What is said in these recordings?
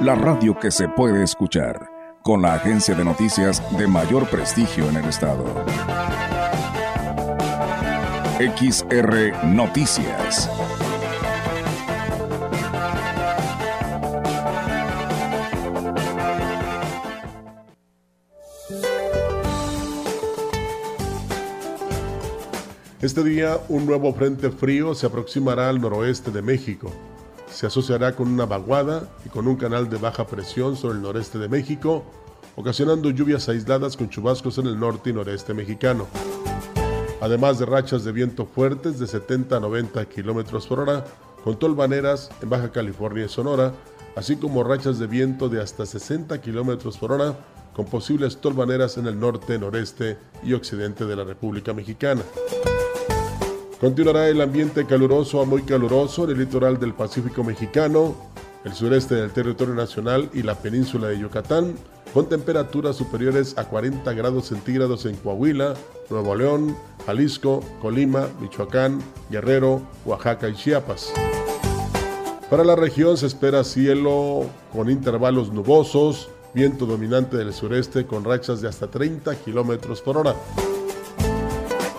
la radio que se puede escuchar, con la agencia de noticias de mayor prestigio en el estado. XR Noticias. Este día un nuevo frente frío se aproximará al noroeste de México. Se asociará con una vaguada y con un canal de baja presión sobre el noreste de México, ocasionando lluvias aisladas con chubascos en el norte y noreste mexicano. Además de rachas de viento fuertes de 70 a 90 km por hora, con tolvaneras en Baja California y Sonora, así como rachas de viento de hasta 60 km por hora, con posibles tolvaneras en el norte, noreste y occidente de la República Mexicana. Continuará el ambiente caluroso a muy caluroso en el litoral del Pacífico mexicano, el sureste del territorio nacional y la península de Yucatán, con temperaturas superiores a 40 grados centígrados en Coahuila, Nuevo León, Jalisco, Colima, Michoacán, Guerrero, Oaxaca y Chiapas. Para la región se espera cielo con intervalos nubosos, viento dominante del sureste con rachas de hasta 30 kilómetros por hora.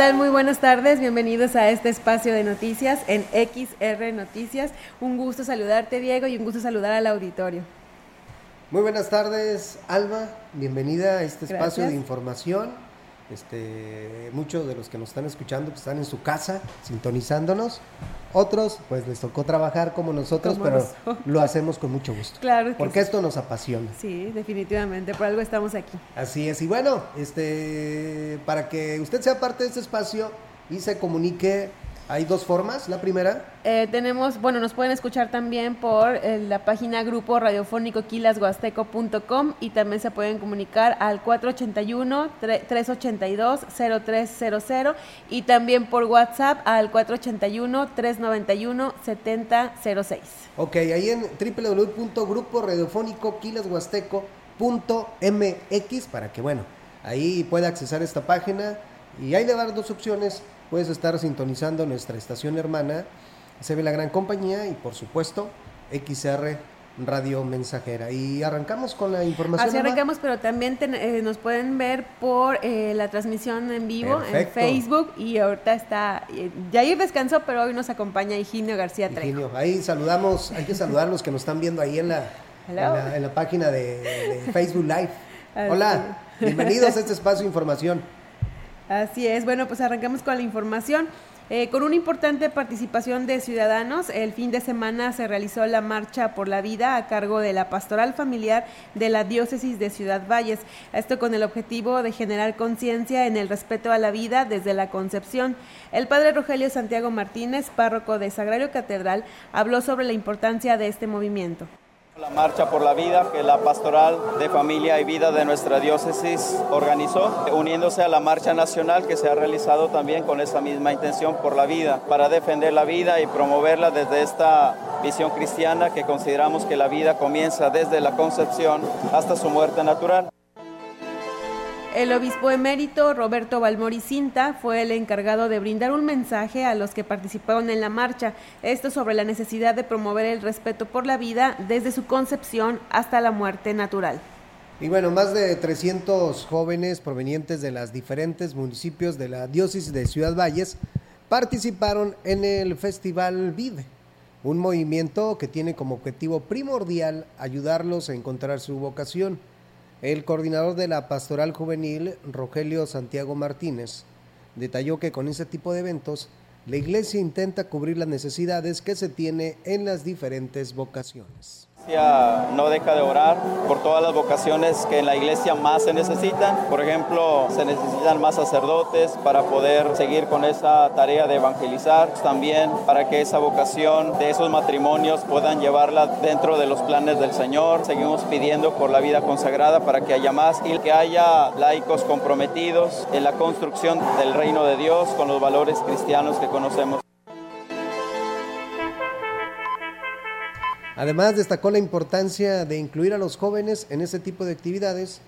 Tal? Muy buenas tardes. Bienvenidos a este espacio de noticias en XR Noticias. Un gusto saludarte, Diego, y un gusto saludar al auditorio. Muy buenas tardes, Alba. Bienvenida a este espacio de información. Este, muchos de los que nos están escuchando pues, están en su casa sintonizándonos. Otros, pues les tocó trabajar como nosotros, Como pero nosotros. lo hacemos con mucho gusto. Claro que Porque sí. esto nos apasiona. Sí, definitivamente. Por algo estamos aquí. Así es. Y bueno, este, para que usted sea parte de este espacio y se comunique, hay dos formas. La primera, Eh, tenemos, bueno, nos pueden escuchar también por eh, la página grupo radiofónico quilasguasteco.com y también se pueden comunicar al 481-382-0300 y también por WhatsApp al 481-391-7006. Ok, ahí en www.gruporadiofónico.quilashuasteco.mx para que, bueno, ahí pueda accesar esta página y ahí le dar dos opciones. Puedes estar sintonizando nuestra estación hermana, se ve la gran compañía y por supuesto XR Radio Mensajera. Y arrancamos con la información. Así arrancamos, pero también ten- eh, nos pueden ver por eh, la transmisión en vivo en. Facebook y ahorita está, eh, Yair descansó, pero hoy nos acompaña Higinio García Trejo. Higinio, ahí saludamos, hay que saludar a los que nos están viendo ahí en la, en la, en la página de, de Facebook Live. Hola, bienvenidos a este espacio de información. Así es, bueno, pues arrancamos con la información. Eh, con una importante participación de ciudadanos, el fin de semana se realizó la Marcha por la Vida a cargo de la Pastoral Familiar de la Diócesis de Ciudad Valles. Esto con el objetivo de generar conciencia en el respeto a la vida desde la concepción. El padre Rogelio Santiago Martínez, párroco de Sagrario Catedral, habló sobre la importancia de este movimiento. La Marcha por la Vida que la Pastoral de Familia y Vida de nuestra diócesis organizó, uniéndose a la Marcha Nacional que se ha realizado también con esa misma intención por la vida, para defender la vida y promoverla desde esta visión cristiana que consideramos que la vida comienza desde la concepción hasta su muerte natural. El obispo emérito Roberto Balmori Cinta fue el encargado de brindar un mensaje a los que participaron en la marcha, esto sobre la necesidad de promover el respeto por la vida desde su concepción hasta la muerte natural. Y bueno, más de 300 jóvenes provenientes de los diferentes municipios de la diócesis de Ciudad Valles participaron en el Festival Vive. un movimiento que tiene como objetivo primordial ayudarlos a encontrar su vocación. El coordinador de la Pastoral Juvenil, Rogelio Santiago Martínez, detalló que con este tipo de eventos la iglesia intenta cubrir las necesidades que se tiene en las diferentes vocaciones no deja de orar por todas las vocaciones que en la iglesia más se necesitan. Por ejemplo, se necesitan más sacerdotes para poder seguir con esa tarea de evangelizar. También para que esa vocación de esos matrimonios puedan llevarla dentro de los planes del Señor. Seguimos pidiendo por la vida consagrada para que haya más y que haya laicos comprometidos en la construcción del reino de Dios con los valores cristianos que conocemos. Además, destacó la importancia de incluir a los jóvenes en este tipo de actividades,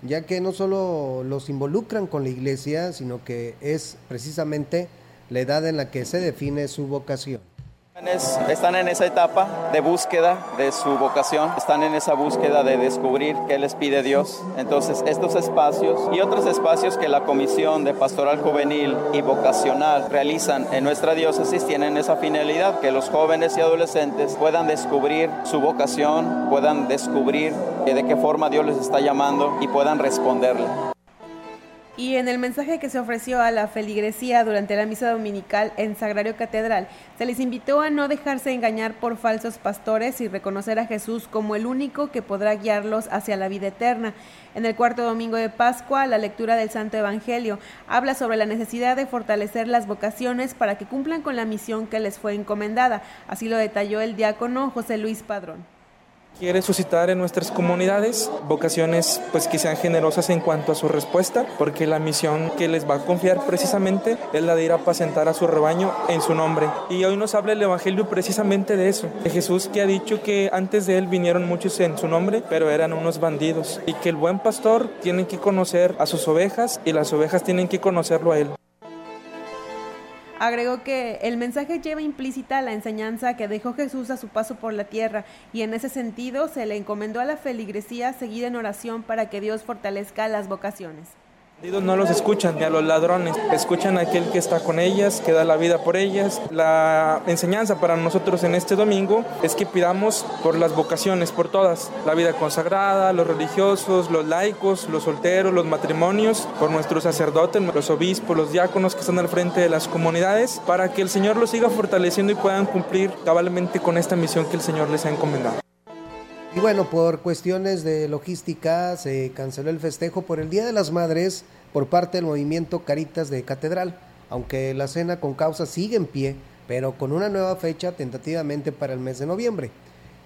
ya que no solo los involucran con la iglesia, sino que es precisamente la edad en la que se define su vocación. Están en esa etapa de búsqueda de su vocación, están en esa búsqueda de descubrir qué les pide Dios. Entonces, estos espacios y otros espacios que la Comisión de Pastoral Juvenil y Vocacional realizan en nuestra diócesis tienen esa finalidad, que los jóvenes y adolescentes puedan descubrir su vocación, puedan descubrir de qué forma Dios les está llamando y puedan responderle. Y en el mensaje que se ofreció a la feligresía durante la misa dominical en Sagrario Catedral, se les invitó a no dejarse engañar por falsos pastores y reconocer a Jesús como el único que podrá guiarlos hacia la vida eterna. En el cuarto domingo de Pascua, la lectura del Santo Evangelio habla sobre la necesidad de fortalecer las vocaciones para que cumplan con la misión que les fue encomendada. Así lo detalló el diácono José Luis Padrón quiere suscitar en nuestras comunidades vocaciones pues que sean generosas en cuanto a su respuesta, porque la misión que les va a confiar precisamente es la de ir a apacentar a su rebaño en su nombre. Y hoy nos habla el Evangelio precisamente de eso, de Jesús que ha dicho que antes de él vinieron muchos en su nombre, pero eran unos bandidos, y que el buen pastor tiene que conocer a sus ovejas y las ovejas tienen que conocerlo a él. Agregó que el mensaje lleva implícita la enseñanza que dejó Jesús a su paso por la tierra y en ese sentido se le encomendó a la feligresía seguir en oración para que Dios fortalezca las vocaciones no los escuchan, ni a los ladrones, escuchan a aquel que está con ellas, que da la vida por ellas. La enseñanza para nosotros en este domingo es que pidamos por las vocaciones, por todas, la vida consagrada, los religiosos, los laicos, los solteros, los matrimonios, por nuestros sacerdotes, los obispos, los diáconos que están al frente de las comunidades, para que el Señor los siga fortaleciendo y puedan cumplir cabalmente con esta misión que el Señor les ha encomendado. Y bueno, por cuestiones de logística se canceló el festejo por el Día de las Madres por parte del movimiento Caritas de Catedral, aunque la cena con causa sigue en pie, pero con una nueva fecha tentativamente para el mes de noviembre.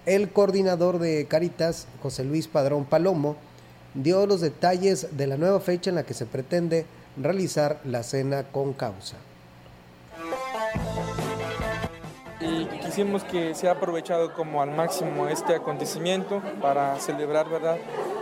El coordinador de Caritas, José Luis Padrón Palomo, dio los detalles de la nueva fecha en la que se pretende realizar la cena con causa y quisimos que sea aprovechado como al máximo este acontecimiento para celebrar, ¿verdad?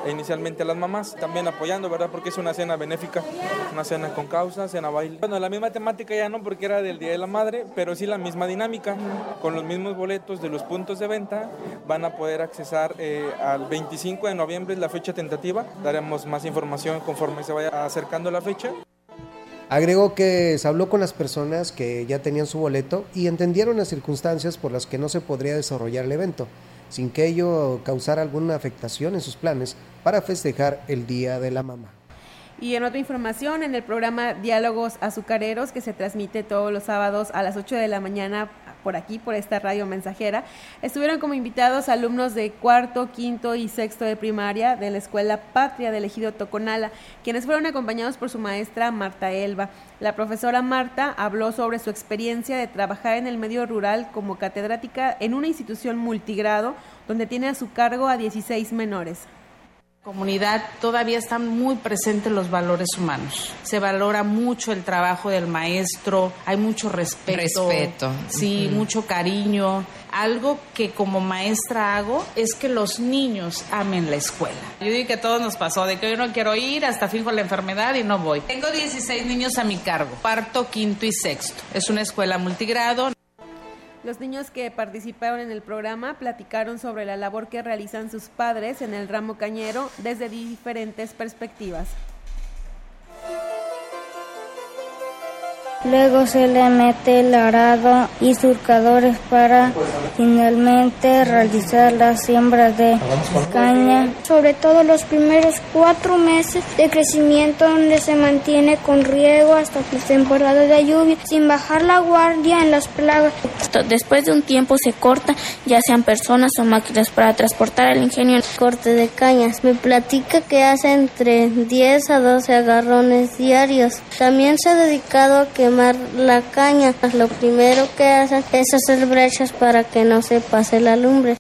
inicialmente a las mamás, también apoyando, ¿verdad? Porque es una cena benéfica, una cena con causa, cena baile. Bueno, la misma temática ya no porque era del Día de la Madre, pero sí la misma dinámica, con los mismos boletos de los puntos de venta, van a poder accesar eh, al 25 de noviembre, es la fecha tentativa, daremos más información conforme se vaya acercando la fecha. Agregó que se habló con las personas que ya tenían su boleto y entendieron las circunstancias por las que no se podría desarrollar el evento, sin que ello causara alguna afectación en sus planes para festejar el Día de la Mamá. Y en otra información, en el programa Diálogos Azucareros, que se transmite todos los sábados a las 8 de la mañana por aquí, por esta radio mensajera. Estuvieron como invitados alumnos de cuarto, quinto y sexto de primaria de la Escuela Patria del Ejido Toconala, quienes fueron acompañados por su maestra Marta Elba. La profesora Marta habló sobre su experiencia de trabajar en el medio rural como catedrática en una institución multigrado donde tiene a su cargo a 16 menores comunidad todavía están muy presentes los valores humanos. Se valora mucho el trabajo del maestro, hay mucho respeto. Respeto. Sí, mucho cariño. Algo que como maestra hago es que los niños amen la escuela. Yo digo que a todos nos pasó, de que yo no quiero ir, hasta fijo la enfermedad y no voy. Tengo 16 niños a mi cargo, parto, quinto y sexto. Es una escuela multigrado. Los niños que participaron en el programa platicaron sobre la labor que realizan sus padres en el ramo cañero desde diferentes perspectivas. Luego se le mete el arado y surcadores para finalmente realizar la siembra de caña. Sobre todo los primeros cuatro meses de crecimiento donde se mantiene con riego hasta la temporada de lluvia sin bajar la guardia en las plagas. Después de un tiempo se corta ya sean personas o máquinas para transportar el ingenio. Corte de cañas. Me platica que hace entre 10 a 12 agarrones diarios. También se ha dedicado a que la caña. Lo primero que hacen es hacer brechas para que no se pase la lumbre.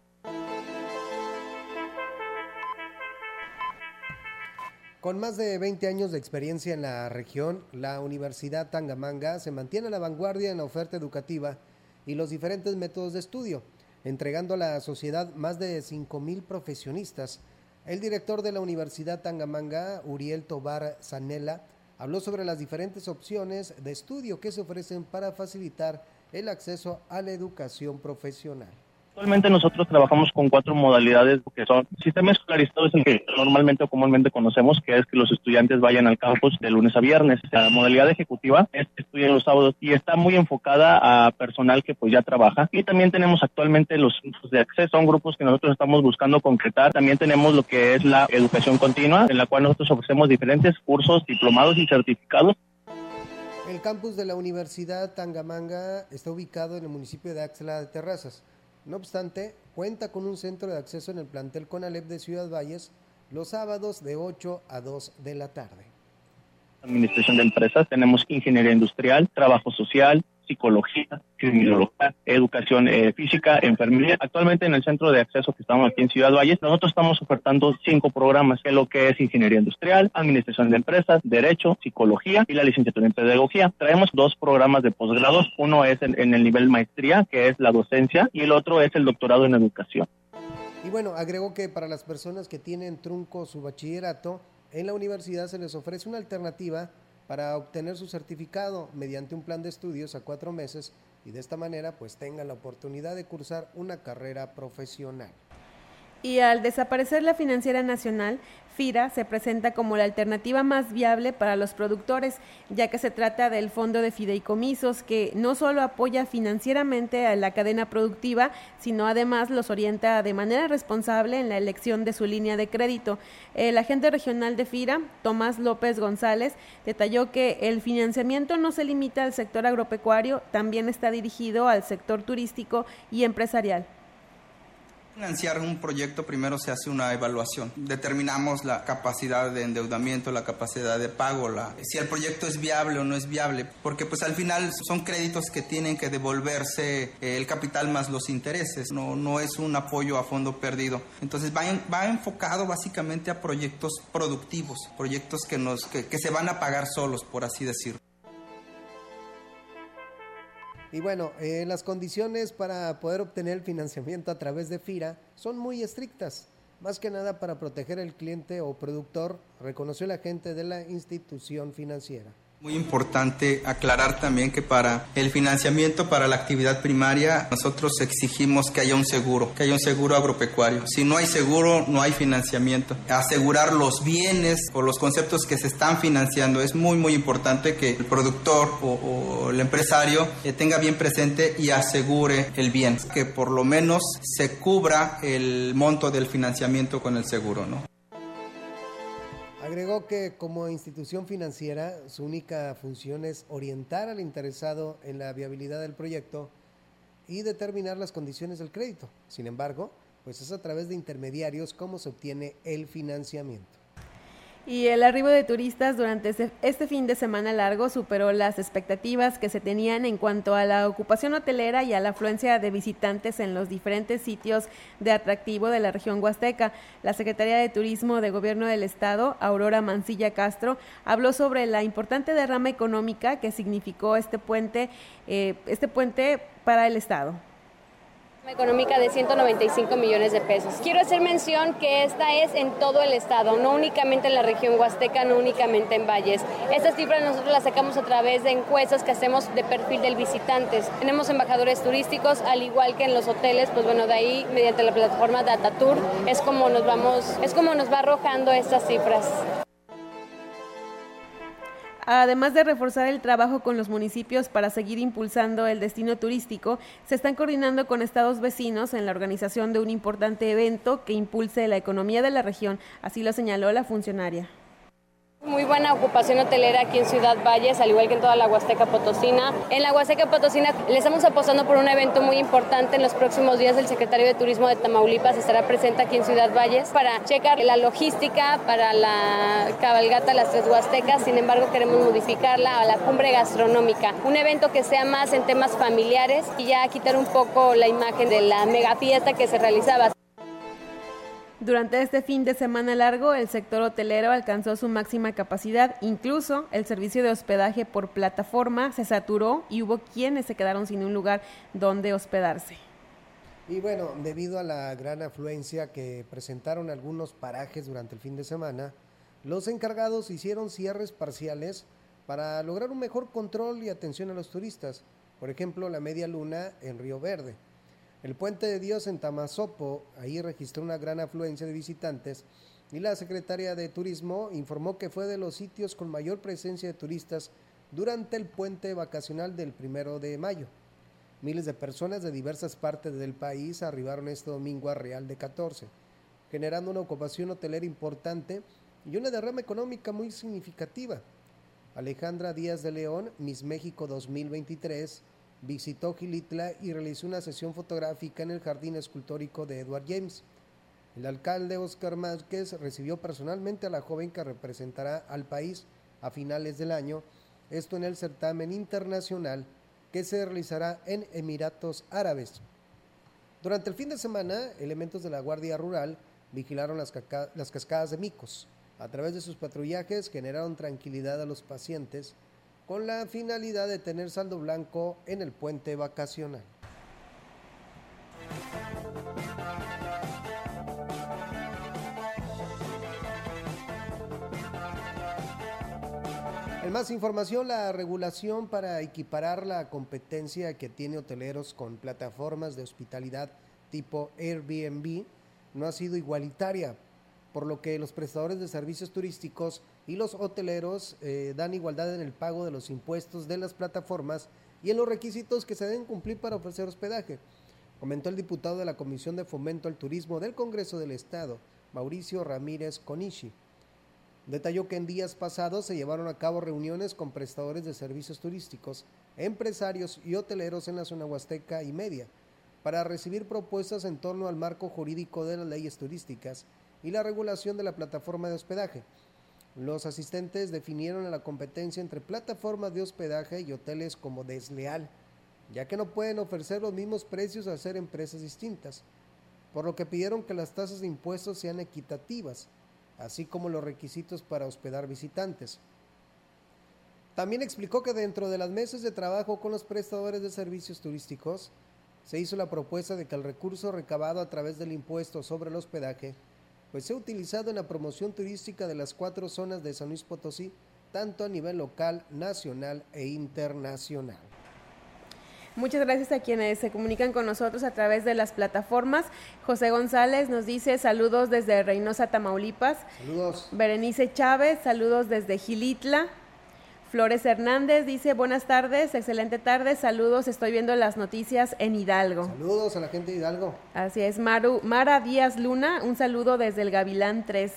Con más de 20 años de experiencia en la región, la Universidad Tangamanga se mantiene a la vanguardia en la oferta educativa y los diferentes métodos de estudio, entregando a la sociedad más de 5.000 profesionistas. El director de la Universidad Tangamanga, Uriel Tobar Zanella, habló sobre las diferentes opciones de estudio que se ofrecen para facilitar el acceso a la educación profesional. Actualmente nosotros trabajamos con cuatro modalidades que son sistema escolarizado es el que normalmente o comúnmente conocemos, que es que los estudiantes vayan al campus de lunes a viernes. La modalidad ejecutiva es que estudian los sábados y está muy enfocada a personal que pues ya trabaja. Y también tenemos actualmente los grupos de acceso, son grupos que nosotros estamos buscando concretar. También tenemos lo que es la educación continua, en la cual nosotros ofrecemos diferentes cursos, diplomados y certificados el campus de la Universidad Tangamanga está ubicado en el municipio de Axla de Terrazas. No obstante, cuenta con un centro de acceso en el plantel Conalep de Ciudad Valles los sábados de 8 a 2 de la tarde. Administración de empresas, tenemos ingeniería industrial, trabajo social, psicología, criminología, educación eh, física, enfermería. Actualmente en el centro de acceso que estamos aquí en Ciudad Valles, nosotros estamos ofertando cinco programas, es lo que es ingeniería industrial, administración de empresas, derecho, psicología y la licenciatura en pedagogía. Traemos dos programas de posgrados, uno es en, en el nivel maestría, que es la docencia, y el otro es el doctorado en educación. Y bueno, agrego que para las personas que tienen trunco su bachillerato, en la universidad se les ofrece una alternativa para obtener su certificado mediante un plan de estudios a cuatro meses y de esta manera pues tengan la oportunidad de cursar una carrera profesional. Y al desaparecer la financiera nacional, FIRA se presenta como la alternativa más viable para los productores, ya que se trata del fondo de fideicomisos que no solo apoya financieramente a la cadena productiva, sino además los orienta de manera responsable en la elección de su línea de crédito. El agente regional de FIRA, Tomás López González, detalló que el financiamiento no se limita al sector agropecuario, también está dirigido al sector turístico y empresarial financiar un proyecto primero se hace una evaluación. Determinamos la capacidad de endeudamiento, la capacidad de pago, la, si el proyecto es viable o no es viable, porque pues al final son créditos que tienen que devolverse eh, el capital más los intereses, no, no es un apoyo a fondo perdido. Entonces va, va enfocado básicamente a proyectos productivos, proyectos que, nos, que se van a pagar solos, por así decirlo. Y bueno, eh, las condiciones para poder obtener el financiamiento a través de FIRA son muy estrictas, más que nada para proteger al cliente o productor, reconoció el agente de la institución financiera. Muy importante aclarar también que para el financiamiento para la actividad primaria nosotros exigimos que haya un seguro, que haya un seguro agropecuario. Si no hay seguro, no hay financiamiento. Asegurar los bienes o los conceptos que se están financiando es muy muy importante que el productor o, el empresario eh, tenga bien presente y asegure el bien, que por lo menos se cubra el monto del financiamiento con el seguro, ¿no? Agregó que como institución financiera su única función es orientar al interesado en la viabilidad del proyecto y determinar las condiciones del crédito. Sin embargo, pues es a través de intermediarios cómo se obtiene el financiamiento. Y el arribo de turistas durante este, fin de semana largo superó las expectativas que se tenían en cuanto a la ocupación hotelera y a la afluencia de visitantes en los diferentes sitios de atractivo de la región huasteca. La Secretaría de Turismo de Gobierno del Estado, Aurora Mancilla Castro, habló sobre la importante derrama económica que significó este puente, eh, este puente para el Estado económica de 195 millones de pesos. Quiero hacer mención que esta es en todo el estado, no únicamente en la región huasteca, no únicamente en Valles. Estas cifras nosotros las sacamos a través de encuestas que hacemos de perfil del visitantes. Tenemos embajadores turísticos, al igual que en los hoteles, pues bueno, de ahí mediante la plataforma DataTour es como nos vamos, es como nos va arrojando estas cifras. Además de reforzar el trabajo con los municipios para seguir impulsando el destino turístico, se están coordinando con estados vecinos en la organización de un importante evento que impulse la economía de la región, así lo señaló la funcionaria. Muy buena ocupación hotelera aquí en Ciudad Valles, al igual que en toda la Huasteca Potosina. En la Huasteca Potosina le estamos apostando por un evento muy importante en los próximos días. El secretario de Turismo de Tamaulipas estará presente aquí en Ciudad Valles para checar la logística para la cabalgata Las Tres Huastecas. Sin embargo, queremos modificarla a la cumbre gastronómica. Un evento que sea más en temas familiares y ya quitar un poco la imagen de la mega fiesta que se realizaba. Durante este fin de semana largo, el sector hotelero alcanzó su máxima capacidad, incluso el servicio de hospedaje por plataforma se saturó y hubo quienes se quedaron sin un lugar donde hospedarse. Y bueno, debido a la gran afluencia que presentaron algunos parajes durante el fin de semana, los encargados hicieron cierres parciales para lograr un mejor control y atención a los turistas. Por ejemplo, la Media Luna en Río Verde. El Puente de Dios en Tamazopo, ahí registró una gran afluencia de visitantes y la Secretaría de Turismo informó que fue de los sitios con mayor presencia de turistas durante el puente vacacional del primero de mayo. Miles de personas de diversas partes del país arribaron este domingo a Real de 14, generando una ocupación hotelera importante y una derrama económica muy significativa. Alejandra Díaz de León, Miss México 2023, visitó Gilitla y realizó una sesión fotográfica en el jardín escultórico de Edward James. El alcalde Oscar Márquez recibió personalmente a la joven que representará al país a finales del año, esto en el certamen internacional que se realizará en Emiratos Árabes. Durante el fin de semana, elementos de la Guardia Rural vigilaron las, las cascadas de micos. A través de sus patrullajes generaron tranquilidad a los pacientes con la finalidad de tener saldo blanco en el puente vacacional. En más información, la regulación para equiparar la competencia que tiene hoteleros con plataformas de hospitalidad tipo Airbnb no ha sido igualitaria, por lo que los prestadores de servicios turísticos y los hoteleros eh, dan igualdad en el pago de los impuestos de las plataformas y en los requisitos que se deben cumplir para ofrecer hospedaje, comentó el diputado de la Comisión de Fomento al Turismo del Congreso del Estado, Mauricio Ramírez Conishi. Detalló que en días pasados se llevaron a cabo reuniones con prestadores de servicios turísticos, empresarios y hoteleros en la zona huasteca y media, para recibir propuestas en torno al marco jurídico de las leyes turísticas y la regulación de la plataforma de hospedaje, los asistentes definieron la competencia entre plataformas de hospedaje y hoteles como desleal, ya que no pueden ofrecer los mismos precios al ser empresas distintas, por lo que pidieron que las tasas de impuestos sean equitativas, así como los requisitos para hospedar visitantes. También explicó que dentro de las meses de trabajo con los prestadores de servicios turísticos, se hizo la propuesta de que el recurso recabado a través del impuesto sobre el hospedaje pues se ha utilizado en la promoción turística de las cuatro zonas de San Luis Potosí, tanto a nivel local, nacional e internacional. Muchas gracias a quienes se comunican con nosotros a través de las plataformas. José González nos dice saludos desde Reynosa, Tamaulipas. Saludos. Berenice Chávez, saludos desde Gilitla. Flores Hernández dice, buenas tardes, excelente tarde, saludos, estoy viendo las noticias en Hidalgo. Saludos a la gente de Hidalgo. Así es, Maru, Mara Díaz Luna, un saludo desde el Gavilán 3.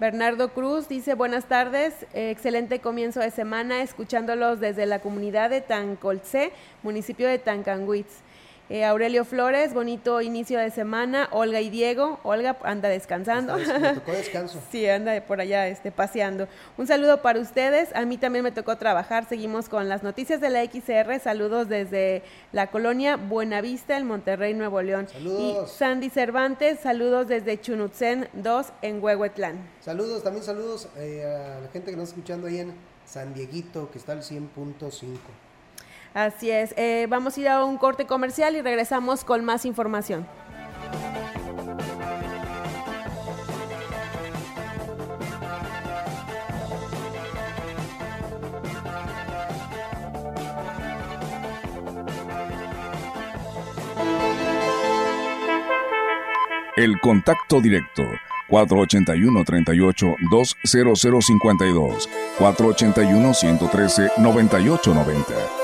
Bernardo Cruz dice, buenas tardes, excelente comienzo de semana, escuchándolos desde la comunidad de Tancolce, municipio de Tancanguitz. Eh, Aurelio Flores, bonito inicio de semana. Olga y Diego. Olga anda descansando. Me tocó descanso. sí, anda por allá este, paseando. Un saludo para ustedes. A mí también me tocó trabajar. Seguimos con las noticias de la XR. Saludos desde la colonia Buenavista, en Monterrey, Nuevo León. Saludos. Y Sandy Cervantes, saludos desde Chunutzen 2 en Huehuetlán. Saludos, también saludos eh, a la gente que nos está escuchando ahí en San Dieguito, que está al 100.5. Así es. Eh, vamos a ir a un corte comercial y regresamos con más información. El contacto directo 481-38-20052, 481-113-9890.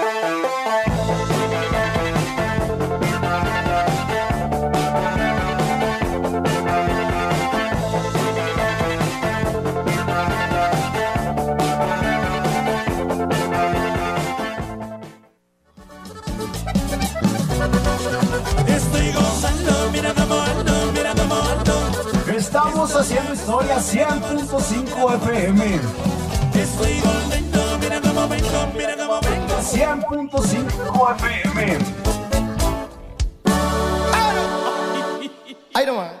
Estamos haciendo historia 100.5 FM. Estoy volviendo, mira cómo vengo, mira cómo vengo. 100.5 FM. Ahí nomás.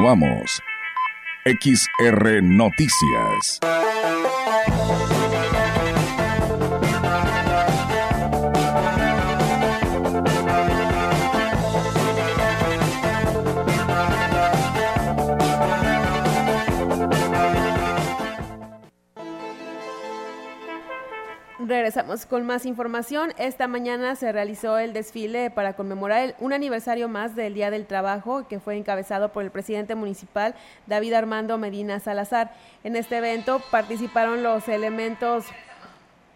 Continuamos. XR Noticias. Regresamos con más información. Esta mañana se realizó el desfile para conmemorar el- un aniversario más del Día del Trabajo, que fue encabezado por el presidente municipal David Armando Medina Salazar. En este evento participaron los elementos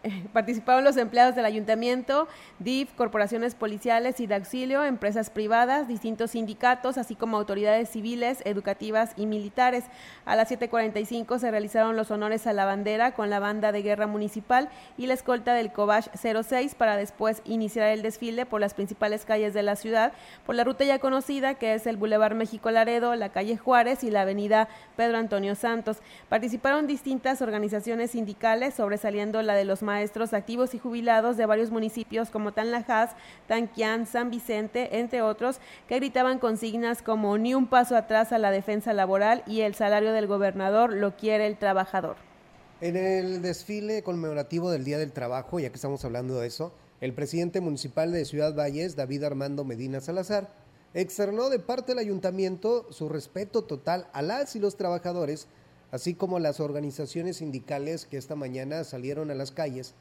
Participaron los empleados del ayuntamiento, DIF, corporaciones policiales y de auxilio, empresas privadas, distintos sindicatos, así como autoridades civiles, educativas y militares. A las 7.45 se realizaron los honores a la bandera con la banda de guerra municipal y la escolta del Cobach 06 para después iniciar el desfile por las principales calles de la ciudad, por la ruta ya conocida que es el Boulevard México Laredo, la calle Juárez y la avenida Pedro Antonio Santos. Participaron distintas organizaciones sindicales, sobresaliendo la de los maestros activos y jubilados de varios municipios como Tanlajas, Tanquián, San Vicente, entre otros, que gritaban consignas como ni un paso atrás a la defensa laboral y el salario del gobernador lo quiere el trabajador. En el desfile conmemorativo del Día del Trabajo, ya que estamos hablando de eso, el presidente municipal de Ciudad Valles, David Armando Medina Salazar, externó de parte del ayuntamiento su respeto total a las y los trabajadores, así como las organizaciones sindicales que esta mañana salieron a las calles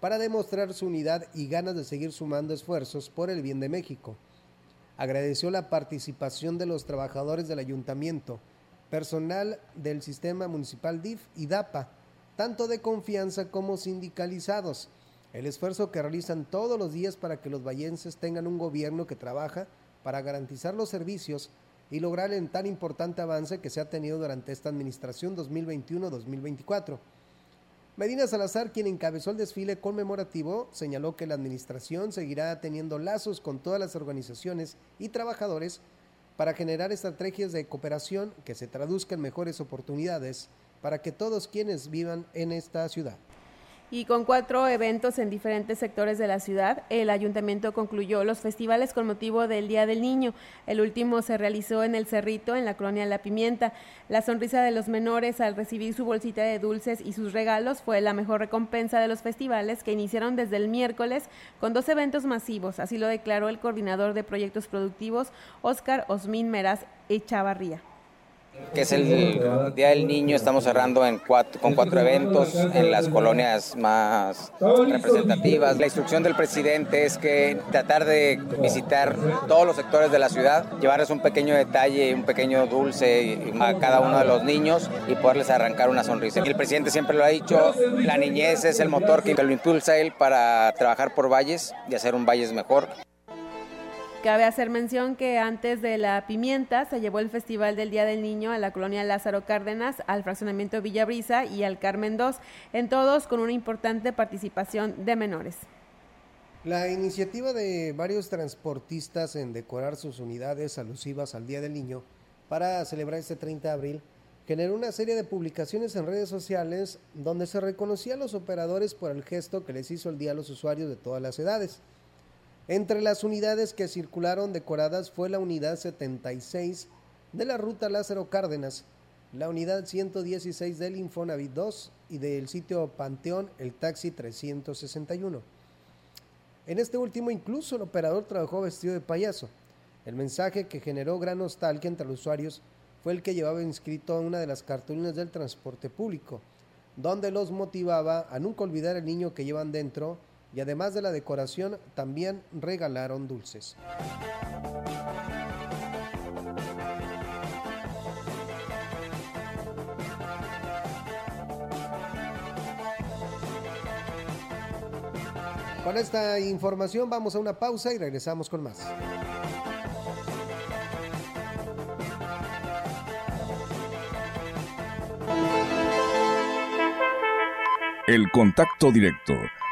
para demostrar su unidad y ganas de seguir sumando esfuerzos por el bien de México. Agradeció la participación de los trabajadores del ayuntamiento, personal del sistema municipal DIF y DAPA, tanto de confianza como sindicalizados, el esfuerzo que realizan todos los días para que los vallenses tengan un gobierno que trabaja para garantizar los servicios y lograr el tan importante avance que se ha tenido durante esta administración 2021-2024. Medina Salazar, quien encabezó el desfile conmemorativo, señaló que la administración seguirá teniendo lazos con todas las organizaciones y trabajadores para generar estrategias de cooperación que se traduzcan en mejores oportunidades para que todos quienes vivan en esta ciudad. Y con cuatro eventos en diferentes sectores de la ciudad, el ayuntamiento concluyó los festivales con motivo del Día del Niño. El último se realizó en el Cerrito, en la colonia La Pimienta. La sonrisa de los menores al recibir su bolsita de dulces y sus regalos fue la mejor recompensa de los festivales que iniciaron desde el miércoles con dos eventos masivos. Así lo declaró el coordinador de proyectos productivos, Óscar Osmin Meraz Echavarría que es el Día del Niño, estamos cerrando en cuatro, con cuatro eventos en las colonias más representativas. La instrucción del presidente es que tratar de visitar todos los sectores de la ciudad, llevarles un pequeño detalle, un pequeño dulce a cada uno de los niños y poderles arrancar una sonrisa. El presidente siempre lo ha dicho, la niñez es el motor que lo impulsa él para trabajar por valles y hacer un valles mejor. Cabe hacer mención que antes de la pimienta se llevó el Festival del Día del Niño a la colonia Lázaro Cárdenas, al fraccionamiento Villabrisa y al Carmen II, en todos con una importante participación de menores. La iniciativa de varios transportistas en decorar sus unidades alusivas al Día del Niño para celebrar este 30 de abril generó una serie de publicaciones en redes sociales donde se reconocía a los operadores por el gesto que les hizo el día a los usuarios de todas las edades. Entre las unidades que circularon decoradas fue la unidad 76 de la ruta Lázaro Cárdenas, la unidad 116 del Infonavit 2 y del sitio Panteón el taxi 361. En este último incluso el operador trabajó vestido de payaso. El mensaje que generó gran nostalgia entre los usuarios fue el que llevaba inscrito una de las cartulinas del transporte público, donde los motivaba a nunca olvidar el niño que llevan dentro y además de la decoración también regalaron dulces. Con esta información vamos a una pausa y regresamos con más. El contacto directo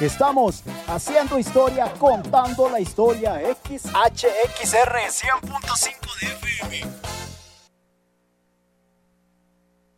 Estamos haciendo historia, contando la historia XHXR 100.5 de FM.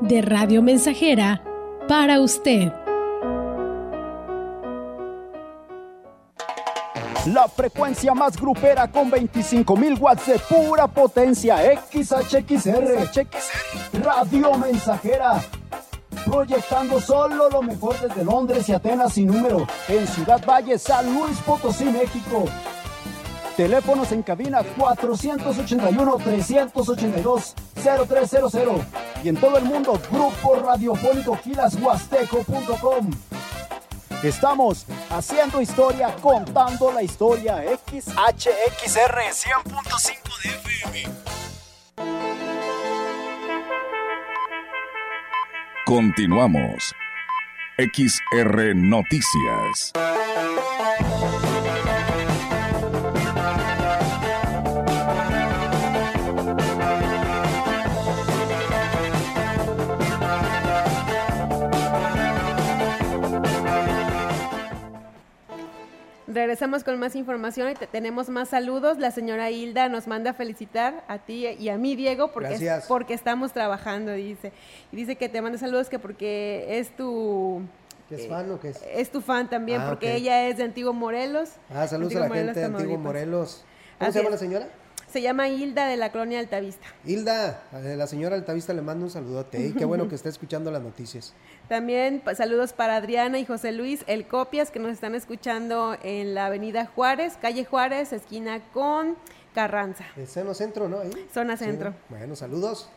de Radio Mensajera para usted. La frecuencia más grupera con 25.000 watts de pura potencia XHXR. Radio Mensajera. Proyectando solo lo mejor desde Londres y Atenas sin número. En Ciudad Valle, San Luis Potosí, México. Teléfonos en cabina 481-382-0300. Y en todo el mundo, Grupo Radiofónico Gilashuasteco.com. Estamos haciendo historia, contando la historia. XHXR 100.5 de FM. Continuamos. XR Noticias. Regresamos con más información y te- tenemos más saludos. La señora Hilda nos manda a felicitar a ti y a mí, Diego, porque, porque estamos trabajando, dice. Y dice que te manda saludos que porque es tu... ¿Qué es eh, fan o qué es? Es tu fan también, Ah, porque ella es de Antiguo Morelos. Ah, saludos a la Morelos, gente de Antiguo. Morelos. ¿Cómo Así se llama es. la señora? Se llama Hilda de la colonia Altavista. Hilda, a la señora Altavista le mando un saludote. Y qué bueno que está escuchando las noticias. También pa- saludos para Adriana y José Luis El Copias, que nos están escuchando en la avenida Juárez, calle Juárez, esquina con Carranza. El seno centro, ¿no? Ahí. Zona Sí, centro. ¿no? Bueno, saludos.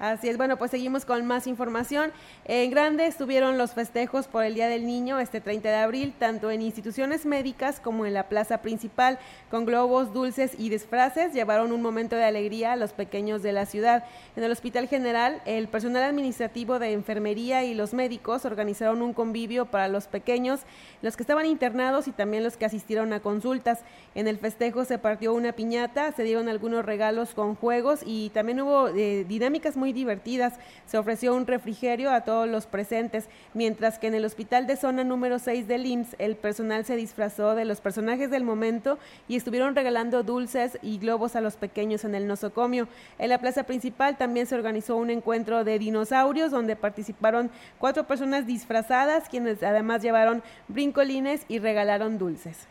Así es, bueno, pues seguimos con más información. En grande estuvieron los festejos por el Día del Niño este 30 de abril, tanto en instituciones médicas como en la plaza principal, con globos, dulces y disfraces, llevaron un momento de alegría a los pequeños de la ciudad. En el Hospital General, el personal administrativo de enfermería y los médicos organizaron un convivio para los pequeños, los que estaban internados y también los que asistieron a consultas. En el festejo se partió una piñata, se dieron algunos regalos con juegos y también hubo eh, dinámicas muy divertidas. Se ofreció un refrigerio a todos los presentes, mientras que en el hospital de zona número 6 del IMSS el personal se disfrazó de los personajes del momento y estuvieron regalando dulces y globos a los pequeños en el nosocomio. En la plaza principal también se organizó un encuentro de dinosaurios donde participaron cuatro personas disfrazadas, quienes además llevaron brincolines y regalaron dulces.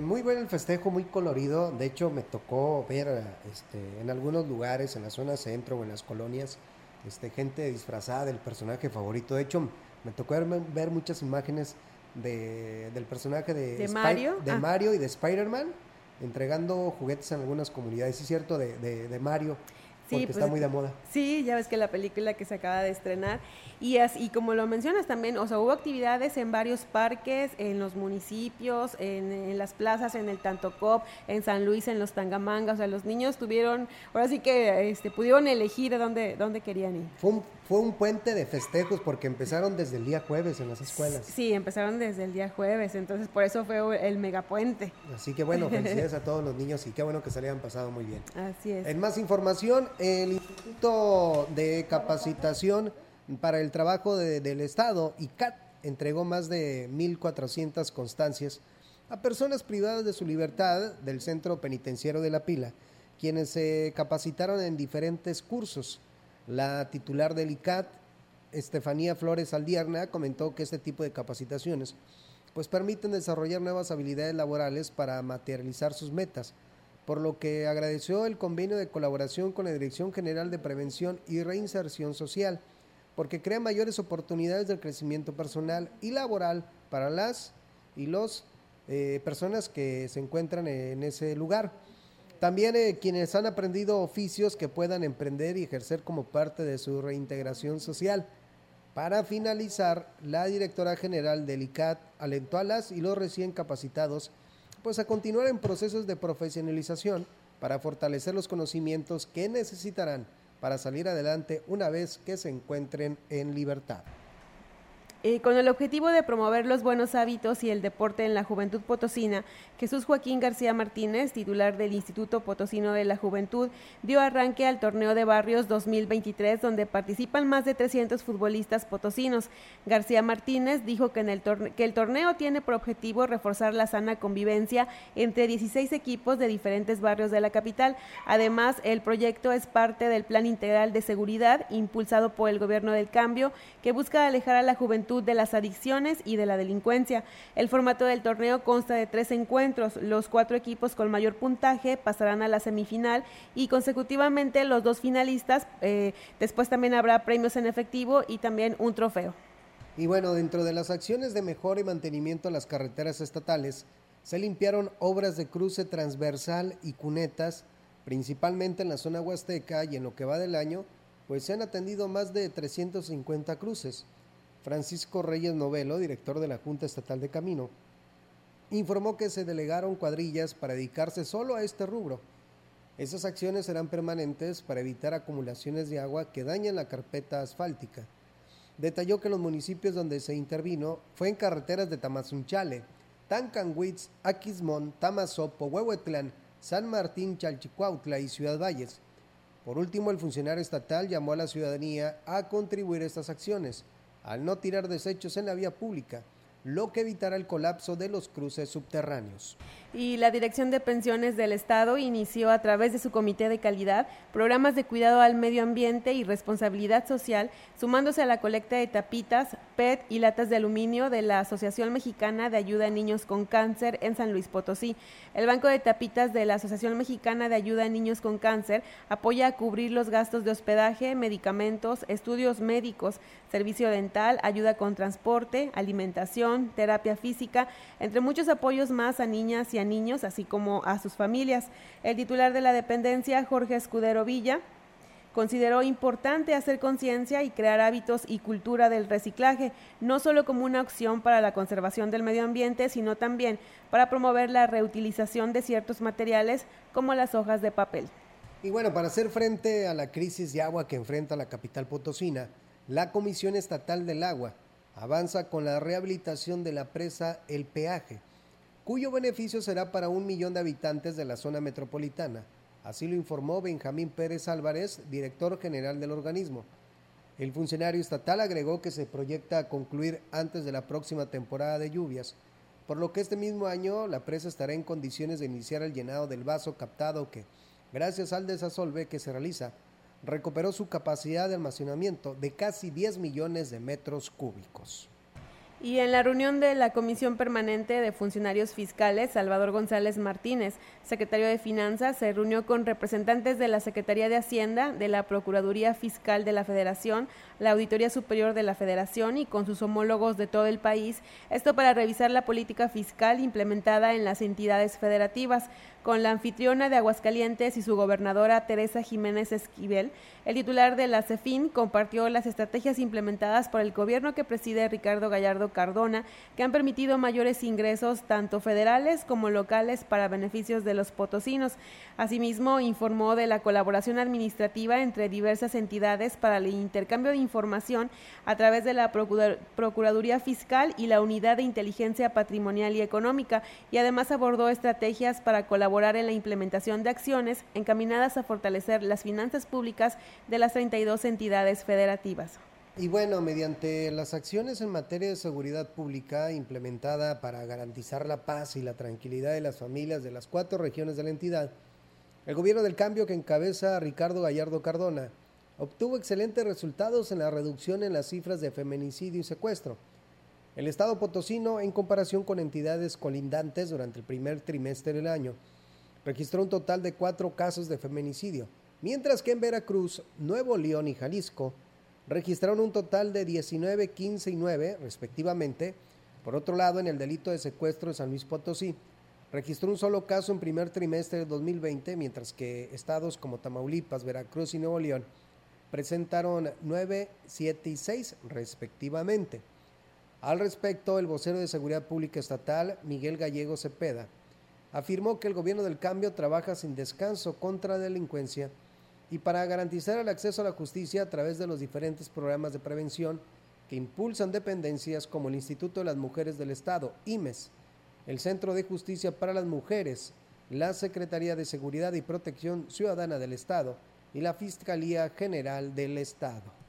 Muy bueno el festejo, muy colorido. De hecho, me tocó ver este, en algunos lugares, en la zona centro o en las colonias, este, gente disfrazada del personaje favorito. De hecho, me tocó ver, ver muchas imágenes de, del personaje de, ¿De Spy- Mario? de Ah. Mario y de Spider-Man, entregando juguetes en algunas comunidades. Es cierto, de, de- de Mario, porque pues, está muy de moda. Sí, ya ves que la película que se acaba de estrenar. Y así como lo mencionas también, o sea, hubo actividades en varios parques, en los municipios, en, en las plazas, en el Tantocop, en San Luis, en los Tangamangas. O sea, los niños tuvieron, ahora sí que este, pudieron elegir a dónde, dónde querían ir. Fue un, fue un puente de festejos porque empezaron desde el día jueves en las escuelas. Sí, empezaron desde el día jueves, entonces por eso fue el megapuente. Así que bueno, felicidades a todos los niños y qué bueno que se le hayan pasado muy bien. Así es. En más información, el Instituto de Capacitación para el Trabajo de- del Estado, ICAT, entregó más de 1.400 constancias a personas privadas de su libertad del Centro Penitenciario de La Pila, quienes se capacitaron en diferentes cursos. La titular del ICAT, Estefanía Flores Aldierna, comentó que este tipo de capacitaciones pues permiten desarrollar nuevas habilidades laborales para materializar sus metas, por lo que agradeció el convenio de colaboración con la Dirección General de Prevención y Reinserción Social, porque crea mayores oportunidades de crecimiento personal y laboral para las y los eh, personas que se encuentran en ese lugar. También eh, quienes han aprendido oficios que puedan emprender y ejercer como parte de su reintegración social. Para finalizar, la directora general del ICAT alentó a las y los recién capacitados pues a continuar en procesos de profesionalización para fortalecer los conocimientos que necesitarán para salir adelante una vez que se encuentren en libertad. Eh, con el objetivo de promover los buenos hábitos y el deporte en la juventud potosina, Jesús Joaquín García Martínez, titular del Instituto Potosino de la Juventud, dio arranque al torneo de barrios 2023, donde participan más de 300 futbolistas potosinos. García Martínez dijo que, el que el torneo tiene por objetivo reforzar la sana convivencia entre 16 equipos de diferentes barrios de la capital. Además, el proyecto es parte del Plan Integral de Seguridad impulsado por el Gobierno del Cambio, que busca alejar a la juventud de las adicciones y de la delincuencia. El formato del torneo consta de tres encuentros. Los cuatro equipos con mayor puntaje pasarán a la semifinal y consecutivamente los dos finalistas. eh, después también habrá premios en efectivo y también un trofeo. Y bueno, dentro de las acciones de mejora y mantenimiento a las carreteras estatales, se limpiaron obras de cruce transversal y cunetas, principalmente en la zona huasteca y en lo que va del año, pues se han atendido más de 350 cruces. Francisco Reyes Novelo, director de la Junta Estatal de Camino, informó que se delegaron cuadrillas para dedicarse solo a este rubro. Esas acciones serán permanentes para evitar acumulaciones de agua que dañan la carpeta asfáltica. Detalló que los municipios donde se intervino fue en carreteras de Tamazunchale, Tancanwitz, Aquismón, Tamazopo, Huehuetlán, San Martín, Chalchicuautla y Ciudad Valles. Por último, el funcionario estatal llamó a la ciudadanía a contribuir a estas acciones, al no tirar desechos en la vía pública, lo que evitará el colapso de los cruces subterráneos. Y la Dirección de Pensiones del Estado inició a través de su Comité de Calidad programas de cuidado al medio ambiente y responsabilidad social, sumándose a la colecta de tapitas, PET y latas de aluminio de la Asociación Mexicana de Ayuda a Niños con Cáncer en San Luis Potosí. El Banco de Tapitas de la Asociación Mexicana de Ayuda a Niños con Cáncer apoya a cubrir los gastos de hospedaje, medicamentos, estudios médicos, servicio dental, ayuda con transporte, alimentación, terapia física, entre muchos apoyos más a niñas y a niños, así como a sus familias. El titular de la dependencia, Jorge Escudero Villa, consideró importante hacer conciencia y crear hábitos y cultura del reciclaje, no solo como una opción para la conservación del medio ambiente, sino también para promover la reutilización de ciertos materiales como las hojas de papel. Y bueno, para hacer frente a la crisis de agua que enfrenta la capital potosina, la Comisión Estatal del Agua avanza con la rehabilitación de la presa El Peaje, cuyo beneficio será para un millón de habitantes de la zona metropolitana, Así lo informó Benjamín Pérez Álvarez, director general del organismo. El funcionario estatal agregó que se proyecta concluir antes de la próxima temporada de lluvias, por lo que este mismo año la presa estará en condiciones de iniciar el llenado del vaso captado que, gracias al desasolve que se realiza, recuperó su capacidad de almacenamiento de casi 10 millones de metros cúbicos. Y en la reunión de la Comisión Permanente de Funcionarios Fiscales, Salvador González Martínez, secretario de Finanzas, se reunió con representantes de la Secretaría de Hacienda, de la Procuraduría Fiscal de la Federación, la Auditoría Superior de la Federación y con sus homólogos de todo el país, esto para revisar la política fiscal implementada en las entidades federativas. Con la anfitriona de Aguascalientes y su gobernadora Teresa Jiménez Esquivel, el titular de la CEFIN compartió las estrategias implementadas por el gobierno que preside Ricardo Gallardo Cardona, que han permitido mayores ingresos tanto federales como locales para beneficios de los potosinos. Asimismo, informó de la colaboración administrativa entre diversas entidades para el intercambio de información a través de la Procura- Procuraduría Fiscal y la Unidad de Inteligencia Patrimonial y Económica, y además abordó estrategias para colaborar en la implementación de acciones encaminadas a fortalecer las finanzas públicas de las 32 entidades federativas. Y bueno, mediante las acciones en materia de seguridad pública implementada para garantizar la paz y la tranquilidad de las familias de las cuatro regiones de la entidad, el gobierno del cambio que encabeza Ricardo Gallardo Cardona obtuvo excelentes resultados en la reducción en las cifras de feminicidio y secuestro. El estado potosino, en comparación con entidades colindantes durante el primer trimestre del año, registró un total de cuatro casos de feminicidio, mientras que en Veracruz, Nuevo León y Jalisco registraron un total de 19, 15 y 9, respectivamente. Por otro lado, en el delito de secuestro de San Luis Potosí, registró un solo caso en primer trimestre de 2020, mientras que estados como Tamaulipas, Veracruz y Nuevo León presentaron 9, 7 y 6, respectivamente. Al respecto, el vocero de Seguridad Pública Estatal, Miguel Gallego Cepeda, afirmó que el gobierno del cambio trabaja sin descanso contra delincuencia y para garantizar el acceso a la justicia a través de los diferentes programas de prevención que impulsan dependencias como el Instituto de las Mujeres del Estado, IMES, el Centro de Justicia para las Mujeres, la Secretaría de Seguridad y Protección Ciudadana del Estado y la Fiscalía General del Estado.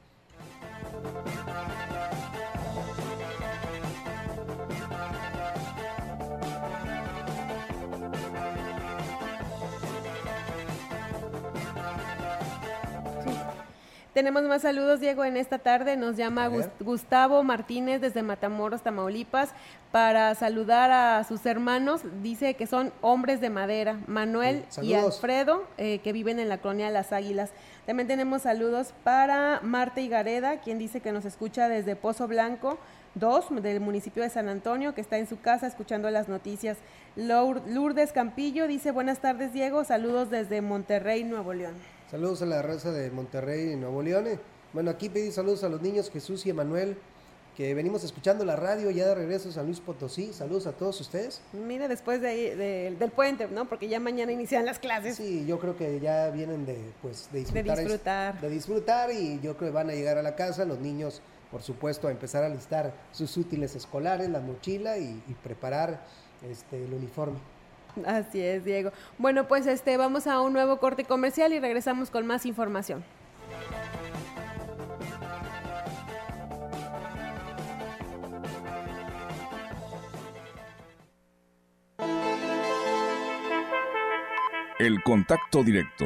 Tenemos más saludos, Diego, en esta tarde. Nos llama Gustavo Martínez desde Matamoros, Tamaulipas, para saludar a sus hermanos. Dice que son hombres de madera, Manuel Sí, y. Alfredo, eh, que viven en la colonia Las Águilas. También tenemos saludos para Marta Igareda, quien dice que nos escucha desde Pozo Blanco 2, del municipio de San Antonio, que está en su casa escuchando las noticias. Lour- Lourdes Campillo dice, buenas tardes, Diego. Saludos desde Monterrey, Nuevo León. Saludos a la raza de Monterrey y Nuevo León. Eh, Bueno, aquí pedí saludos a los niños Jesús y Emanuel, que venimos escuchando la radio ya de regreso a San Luis Potosí. Saludos a todos ustedes. Mira, después de, ahí- de- del puente, ¿no? Porque ya mañana inician las clases. Sí, yo creo que ya vienen de, pues, de disfrutar. disfrutar. De disfrutar y yo creo que van a llegar a la casa los niños, por supuesto, a empezar a listar sus útiles escolares, la mochila y, y preparar este, el uniforme. Así es, Diego. Bueno, pues este vamos a un nuevo corte comercial y regresamos con más información. El contacto directo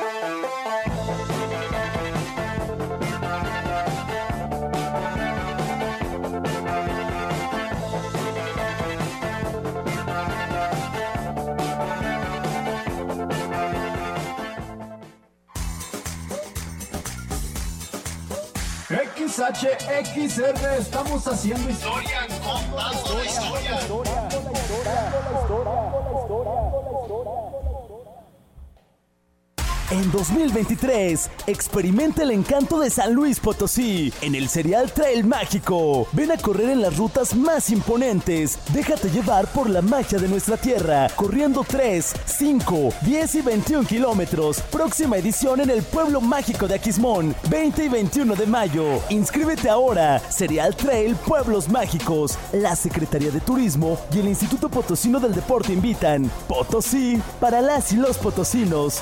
XHXR, estamos haciendo historia, contando la historia, historia, En 2023, experimenta el encanto de San Luis Potosí en el Serial Trail Mágico. Ven a correr en las rutas más imponentes. Déjate llevar por la magia de nuestra tierra, corriendo 3, 5, 10 y 21 kilómetros. Próxima edición en el pueblo mágico de Aquismón, 20 y 21 de mayo. Inscríbete ahora. Serial Trail Pueblos Mágicos. La Secretaría de Turismo y el Instituto Potosino del Deporte invitan. Potosí para las y los potosinos.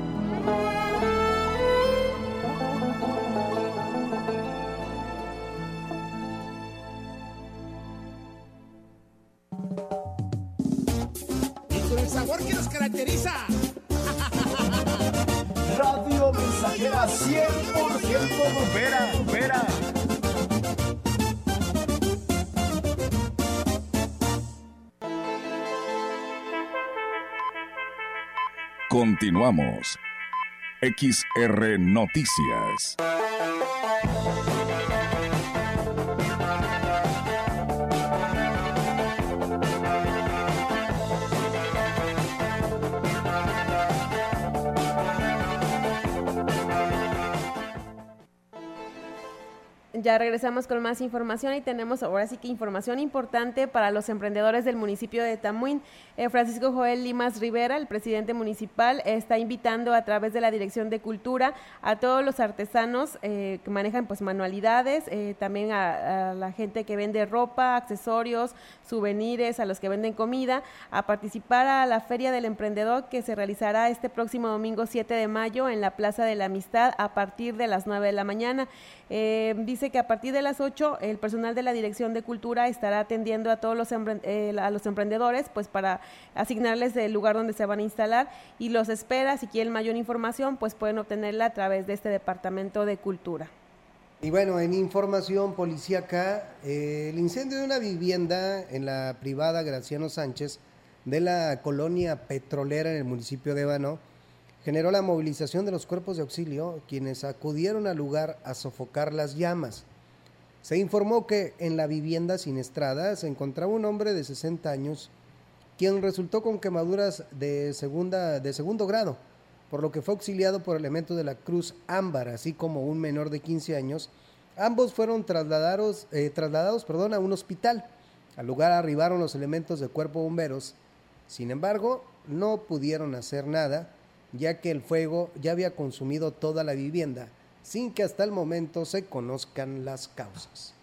Continuamos. XR Noticias. Ya regresamos con más información y tenemos ahora sí que información importante para los emprendedores del municipio de Tamuín. Eh, Francisco Joel Limas Rivera, el presidente municipal, está invitando a través de la Dirección de Cultura a todos los artesanos eh, que manejan pues manualidades, eh, también a, la gente que vende ropa, accesorios, souvenirs, a los que venden comida, a participar a la Feria del Emprendedor que se realizará este próximo domingo 7 de mayo en la Plaza de la Amistad a partir de las 9 de la mañana. Dice que a partir de las 8 el personal de la Dirección de Cultura estará atendiendo a todos los, eh, a los emprendedores pues para asignarles el lugar donde se van a instalar y los espera. Si quieren mayor información pues pueden obtenerla a través de este Departamento de Cultura. Y bueno, en información policíaca, eh, el incendio de una vivienda en la privada Graciano Sánchez de la colonia petrolera en el municipio de Ébano generó la movilización de los cuerpos de auxilio, quienes acudieron al lugar a sofocar las llamas. Se informó que en la vivienda siniestrada se encontraba un hombre de 60 años, quien resultó con quemaduras de, segunda, de segundo grado, por lo que fue auxiliado por elementos de la Cruz Ámbar, así como un menor de 15 años. Ambos fueron trasladados, eh, trasladados perdón, a un hospital. Al lugar arribaron los elementos de cuerpo bomberos. Sin embargo, no pudieron hacer nada, ya que el fuego ya había consumido toda la vivienda sin que hasta el momento se conozcan las causas.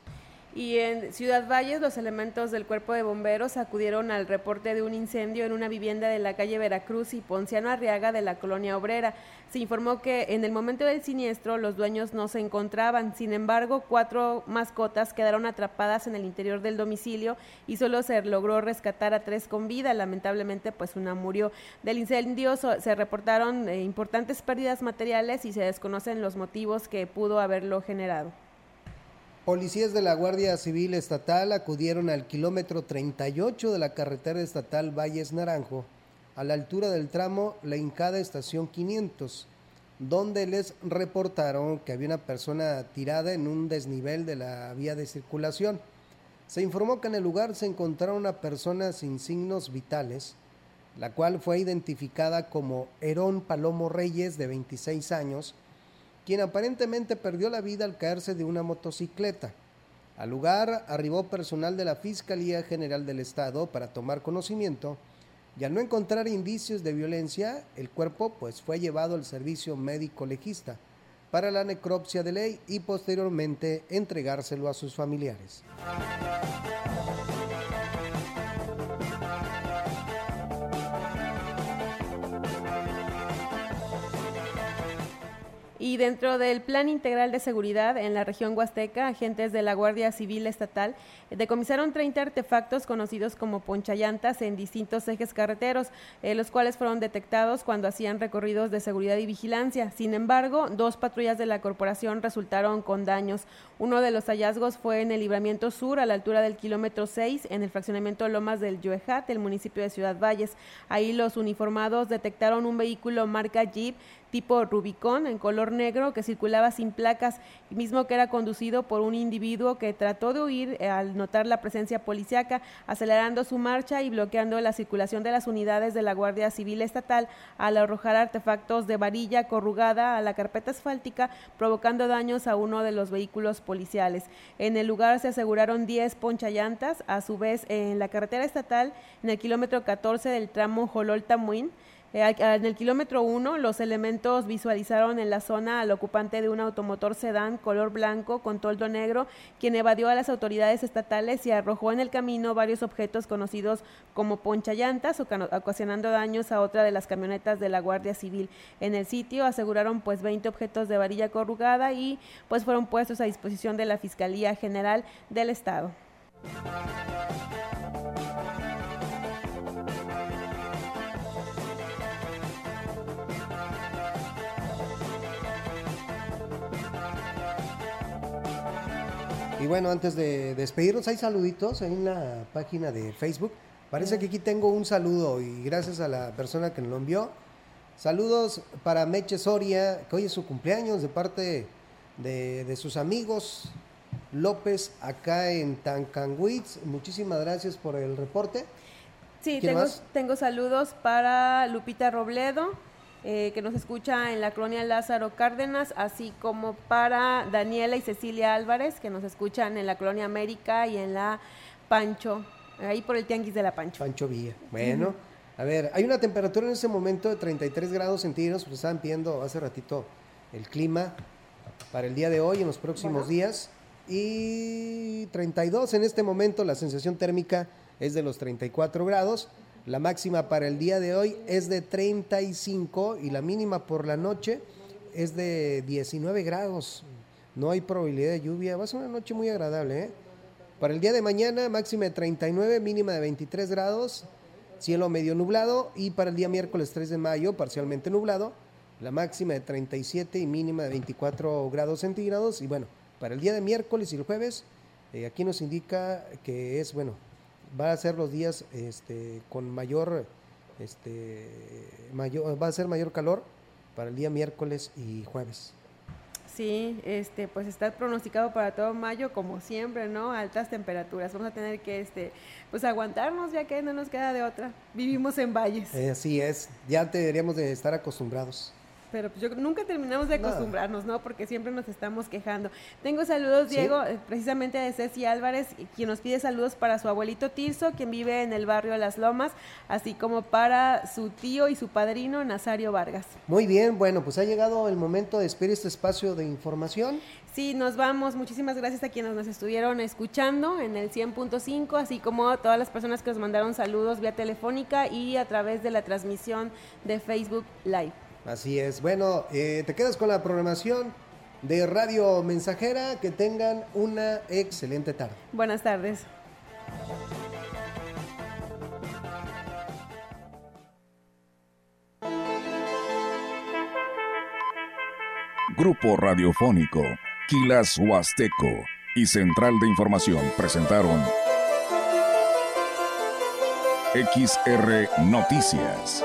Y en Ciudad Valles, los elementos del cuerpo de bomberos acudieron al reporte de un incendio en una vivienda de la calle Veracruz y Ponciano Arriaga de la colonia obrera. Se informó que en el momento del siniestro los dueños no se encontraban. Sin embargo, cuatro mascotas quedaron atrapadas en el interior del domicilio y solo se logró rescatar a tres con vida. Lamentablemente, pues una murió. Del incendio se reportaron eh, importantes pérdidas materiales y se desconocen los motivos que pudo haberlo generado. Policías de la Guardia Civil Estatal acudieron al kilómetro 38 de la carretera estatal Valles Naranjo, a la altura del tramo La Incada Estación 500, donde les reportaron que había una persona tirada en un desnivel de la vía de circulación. Se informó que en el lugar se encontraba una persona sin signos vitales, la cual fue identificada como Herón Palomo Reyes, de 26 años, quien aparentemente perdió la vida al caerse de una motocicleta. Al lugar arribó personal de la Fiscalía General del Estado para tomar conocimiento y al no encontrar indicios de violencia, el cuerpo pues fue llevado al servicio médico legista para la necropsia de ley y posteriormente entregárselo a sus familiares. Y dentro del Plan Integral de Seguridad en la región Huasteca, agentes de la Guardia Civil Estatal decomisaron 30 artefactos conocidos como ponchallantas en distintos ejes carreteros, eh, los cuales fueron detectados cuando hacían recorridos de seguridad y vigilancia. Sin embargo, dos patrullas de la corporación resultaron con daños. Uno de los hallazgos fue en el libramiento sur, a la altura del kilómetro 6, en el fraccionamiento Lomas del Yuejat, el municipio de Ciudad Valles. Ahí los uniformados detectaron un vehículo marca Jeep tipo Rubicón en color negro que circulaba sin placas, mismo que era conducido por un individuo que trató de huir eh, al notar la presencia policiaca, acelerando su marcha y bloqueando la circulación de las unidades de la Guardia Civil Estatal al arrojar artefactos de varilla corrugada a la carpeta asfáltica, provocando daños a uno de los vehículos policiales. En el lugar se aseguraron 10 ponchallantas, a su vez en la carretera estatal, en el kilómetro 14 del tramo Jolol-Tamuín, eh, en el kilómetro 1, los elementos visualizaron en la zona al ocupante de un automotor sedán color blanco con toldo negro, quien evadió a las autoridades estatales y arrojó en el camino varios objetos conocidos como ponchallantas, ocasionando daños a otra de las camionetas de la Guardia Civil. En el sitio aseguraron pues 20 objetos de varilla corrugada y pues fueron puestos a disposición de la Fiscalía General del Estado. Y bueno, antes de despedirnos, hay saluditos en la página de Facebook. Parece que aquí tengo un saludo y gracias a la persona que nos lo envió. Saludos para Meche Soria, que hoy es su cumpleaños de parte de, de sus amigos López acá en Tancanwitz. Muchísimas gracias por el reporte. Sí, ¿Quién tengo, tengo saludos para Lupita Robledo, eh, que nos escucha en la colonia Lázaro Cárdenas, así como para Daniela y Cecilia Álvarez, que nos escuchan en la colonia América y en la Pancho, ahí por el Tianguis de la Pancho. Pancho Villa. Bueno, a ver, hay una temperatura en ese momento de 33 grados centígrados, pues estaban pidiendo hace ratito el clima para el día de hoy, en los próximos días. Y 32 en este momento, la sensación térmica es de los 34 grados. La máxima para el día de hoy es de 35 y la mínima por la noche es de 19 grados. No hay probabilidad de lluvia. Va a ser una noche muy agradable. ¿eh? Para el día de mañana, máxima de 39, mínima de 23 grados, cielo medio nublado. Y para el día miércoles 3 de mayo, parcialmente nublado, la máxima de 37 y mínima de 24 grados centígrados. Y bueno, para el día de miércoles y el jueves, eh, aquí nos indica que es, bueno, va a ser los días este, con mayor, este, mayor, va a ser mayor calor para el día miércoles y jueves. Sí, este, pues está pronosticado para todo mayo, como siempre, ¿no? Altas temperaturas. Vamos a tener que, este, pues aguantarnos, ya que no nos queda de otra. Vivimos en valles. Eh, así es, ya deberíamos de estar acostumbrados. Pero pues yo nunca terminamos de acostumbrarnos, ¿no? Porque siempre nos estamos quejando. Tengo saludos, Diego, eh, precisamente de Ceci Álvarez, quien nos pide saludos para su abuelito Tirso, quien vive en el barrio Las Lomas, así como para su tío y su padrino Nazario Vargas. Muy bien, bueno, pues ha llegado el momento de despedir este espacio de información. Sí, nos vamos. Muchísimas gracias a quienes nos estuvieron escuchando en el 100.5, así como a todas las personas que nos mandaron saludos vía telefónica y a través de la transmisión de Facebook Live. Así es. Bueno, eh, te quedas con la programación de Radio Mensajera. Que tengan una excelente tarde. Buenas tardes. Grupo Radiofónico, Quilas Huasteco y Central de Información presentaron XR Noticias.